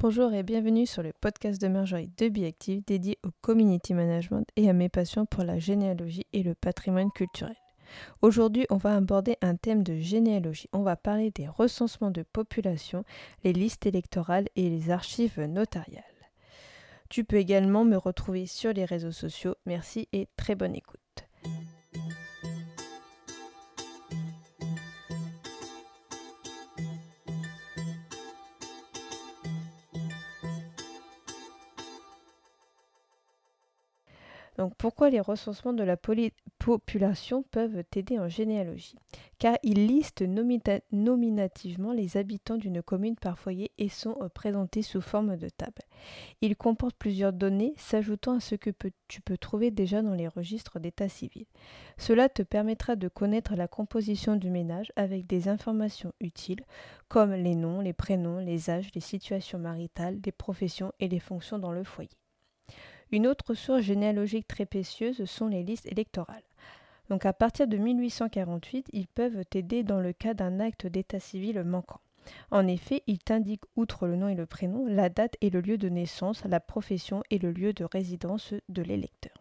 Bonjour et bienvenue sur le podcast de Marjorie de Biactive dédié au community management et à mes passions pour la généalogie et le patrimoine culturel. Aujourd'hui, on va aborder un thème de généalogie. On va parler des recensements de population, les listes électorales et les archives notariales. Tu peux également me retrouver sur les réseaux sociaux. Merci et très bonne écoute. Donc pourquoi les recensements de la population peuvent t'aider en généalogie? Car ils listent nominativement les habitants d'une commune par foyer et sont euh, présentés sous forme de table. Ils comportent plusieurs données s'ajoutant à ce que tu peux trouver déjà dans les registres d'état civil. Cela te permettra de connaître la composition du ménage avec des informations utiles comme les noms, les prénoms, les âges, les situations maritales, les professions et les fonctions dans le foyer. Une autre source généalogique très précieuse sont les listes électorales. Donc à partir de 1848, ils peuvent t'aider dans le cas d'un acte d'état civil manquant. En effet, ils t'indiquent, outre le nom et le prénom, la date et le lieu de naissance, la profession et le lieu de résidence de l'électeur.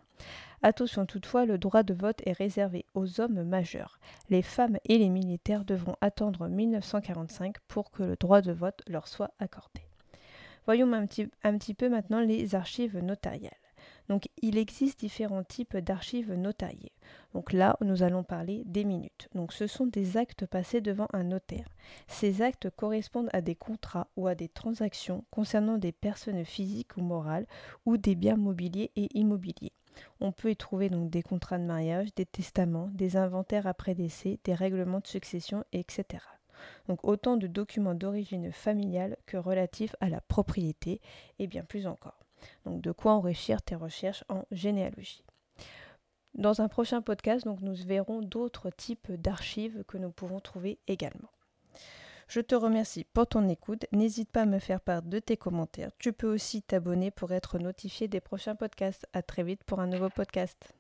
Attention toutefois, le droit de vote est réservé aux hommes majeurs. Les femmes et les militaires devront attendre 1945 pour que le droit de vote leur soit accordé. Voyons un petit, un peu maintenant les archives notariales. Donc il existe différents types d'archives notariées. Donc là, nous allons parler des minutes. Donc ce sont des actes passés devant un notaire. Ces actes correspondent à des contrats ou à des transactions concernant des personnes physiques ou morales ou des biens mobiliers et immobiliers. On peut y trouver donc des contrats de mariage, des testaments, des inventaires après décès, des règlements de succession, etc. Donc autant de documents d'origine familiale que relatifs à la propriété et bien plus encore. Donc de quoi enrichir tes recherches en généalogie. Dans un prochain podcast, nous verrons d'autres types d'archives que nous pouvons trouver également. Je te remercie pour ton écoute. N'hésite pas à me faire part de tes commentaires. Tu peux aussi t'abonner pour être notifié des prochains podcasts. À très vite pour un nouveau podcast.